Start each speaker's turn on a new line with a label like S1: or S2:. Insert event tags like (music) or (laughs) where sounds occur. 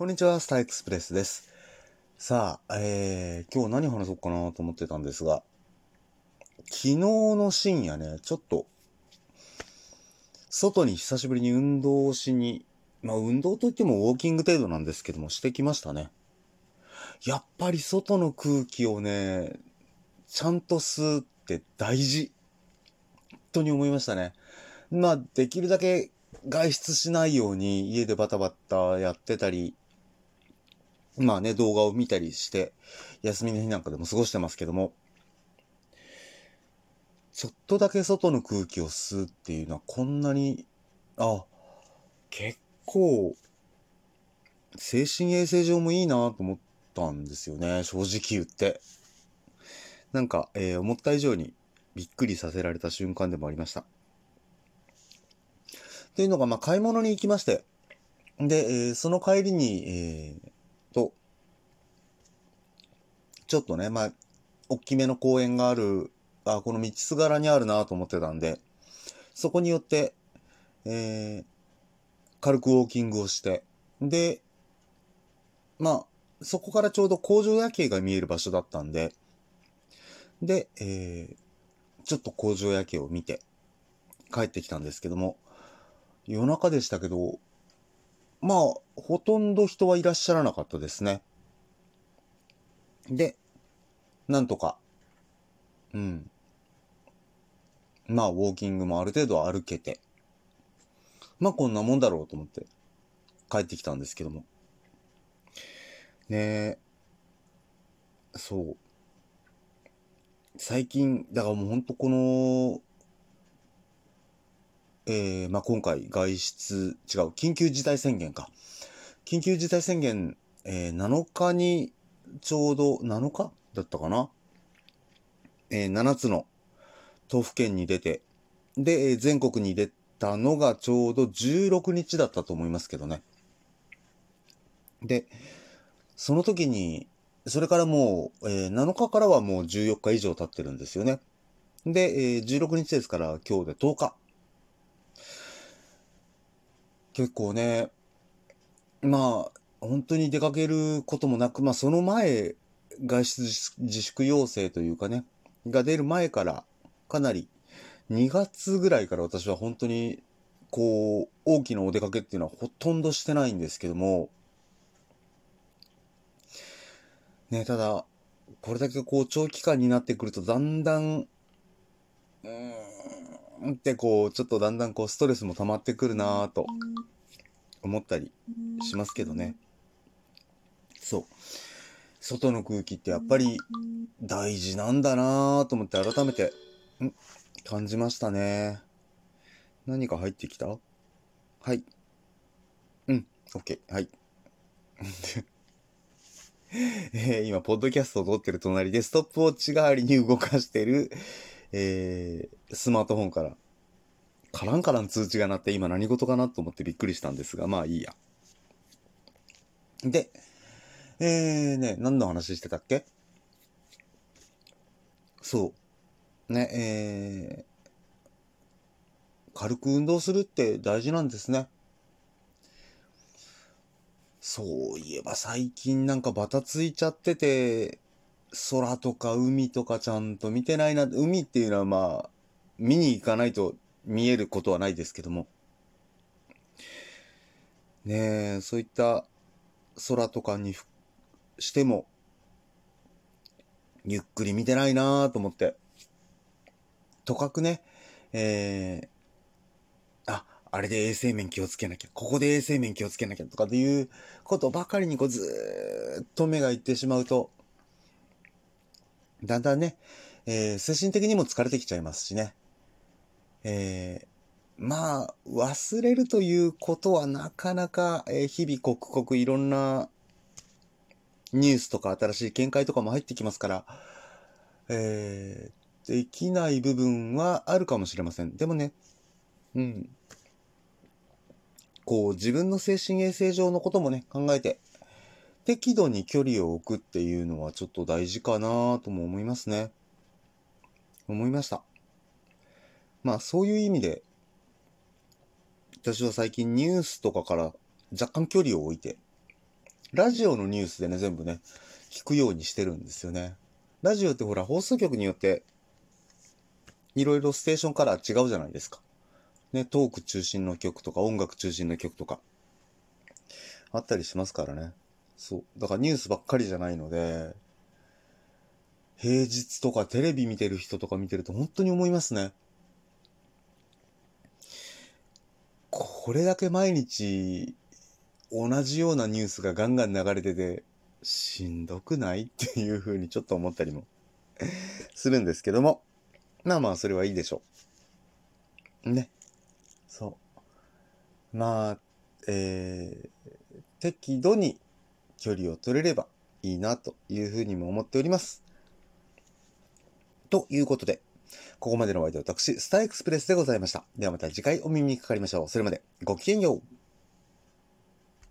S1: こんにちは、スターエクスプレスです。さあ、えー、今日何話そうかなと思ってたんですが、昨日の深夜ね、ちょっと、外に久しぶりに運動をしに、まあ運動といってもウォーキング程度なんですけども、してきましたね。やっぱり外の空気をね、ちゃんと吸って大事。本当に思いましたね。まあ、できるだけ外出しないように家でバタバタやってたり、まあね、動画を見たりして、休みの日なんかでも過ごしてますけども、ちょっとだけ外の空気を吸うっていうのはこんなに、あ、結構、精神衛生上もいいなと思ったんですよね、正直言って。なんか、えー思った以上にびっくりさせられた瞬間でもありました。っていうのが、まあ、買い物に行きまして、で、えーその帰りに、えーと、ちょっとね、まあ、大きめの公園がある、あ、この道すがらにあるなと思ってたんで、そこによって、えー軽くウォーキングをして、で、まあ、そこからちょうど工場夜景が見える場所だったんで、で、えーちょっと工場夜景を見て帰ってきたんですけども、夜中でしたけど、まあ、ほとんど人はいらっしゃらなかったですね。で、なんとか、うん。まあ、ウォーキングもある程度歩けて、まあ、こんなもんだろうと思って帰ってきたんですけども。ねえ、そう。最近、だからもうほんとこの、えー、まあ、今回外出、違う、緊急事態宣言か。緊急事態宣言、えー、7日に、ちょうど、7日？だったかな？えー、7つの都府県に出て、で、全国に出たのがちょうど16日だったと思いますけどね。で、その時に、それからもう、えー7日からはもう14日以上経ってるんですよね。で、えー16日ですから今日で10日。結構ね、まあ、本当に出かけることもなく、まあその前、外出自粛要請というかね、が出る前から、かなり、2月ぐらいから私は本当に、こう、大きなお出かけっていうのはほとんどしてないんですけども、ね、ただ、これだけこう長期間になってくるとだんだん、うーんってこう、ちょっとだんだんこうストレスも溜まってくるなぁと。思ったりしますけどね。そう。外の空気ってやっぱり大事なんだなぁと思って改めて、ん感じましたね。何か入ってきた？はい。うん、OK。はい。(laughs) えー今、ポッドキャストを撮ってる隣で、ストップウォッチ代わりに動かしてる、えースマートフォンから、カランカラン通知が鳴って、今何事かなと思ってびっくりしたんですが、まあいいや。で、えーね、何の話してたっけ？そう。ね、えー軽く運動するって大事なんですね。そういえば最近なんかバタついちゃってて、空とか海とかちゃんと見てないな。海っていうのはまあ、見に行かないと見えることはないですけども。ねえ、そういった空とかにしても、ゆっくり見てないなぁと思って。とかくね、えー、あ、あれで衛生面気をつけなきゃ、ここで衛生面気をつけなきゃとかっていうことばかりにこうずーっと目がいってしまうと、だんだんね、えー精神的にも疲れてきちゃいますしね。えーまあ、忘れるということはなかなか、えー日々刻々いろんなニュースとか新しい見解とかも入ってきますから、えーできない部分はあるかもしれません。でもね、うん。こう、自分の精神衛生上のこともね、考えて、適度に距離を置くっていうのはちょっと大事かなとも思いますね。思いました。まあ、そういう意味で、私は最近ニュースとかから若干距離を置いて、ラジオのニュースでね、全部ね、聞くようにしてるんですよね。ラジオってほら、放送局によって、いろいろステーションから違うじゃないですか。ね、トーク中心の曲とか、音楽中心の曲とか、あったりしますからね。そう。だからニュースばっかりじゃないので、平日とかテレビ見てる人とか見てると本当に思いますね。これだけ毎日同じようなニュースがガンガン流れてて、しんどくないっていう風にちょっと思ったりも (laughs) するんですけども。まあまあ、それはいいでしょう。ね。そう。まあ、えー、適度に距離を取れればいいなというふうにも思っております。ということで、ここまでのお相手は私、スターエクスプレスでございました。ではまた次回お耳にかかりましょう。それまでごきげんよう。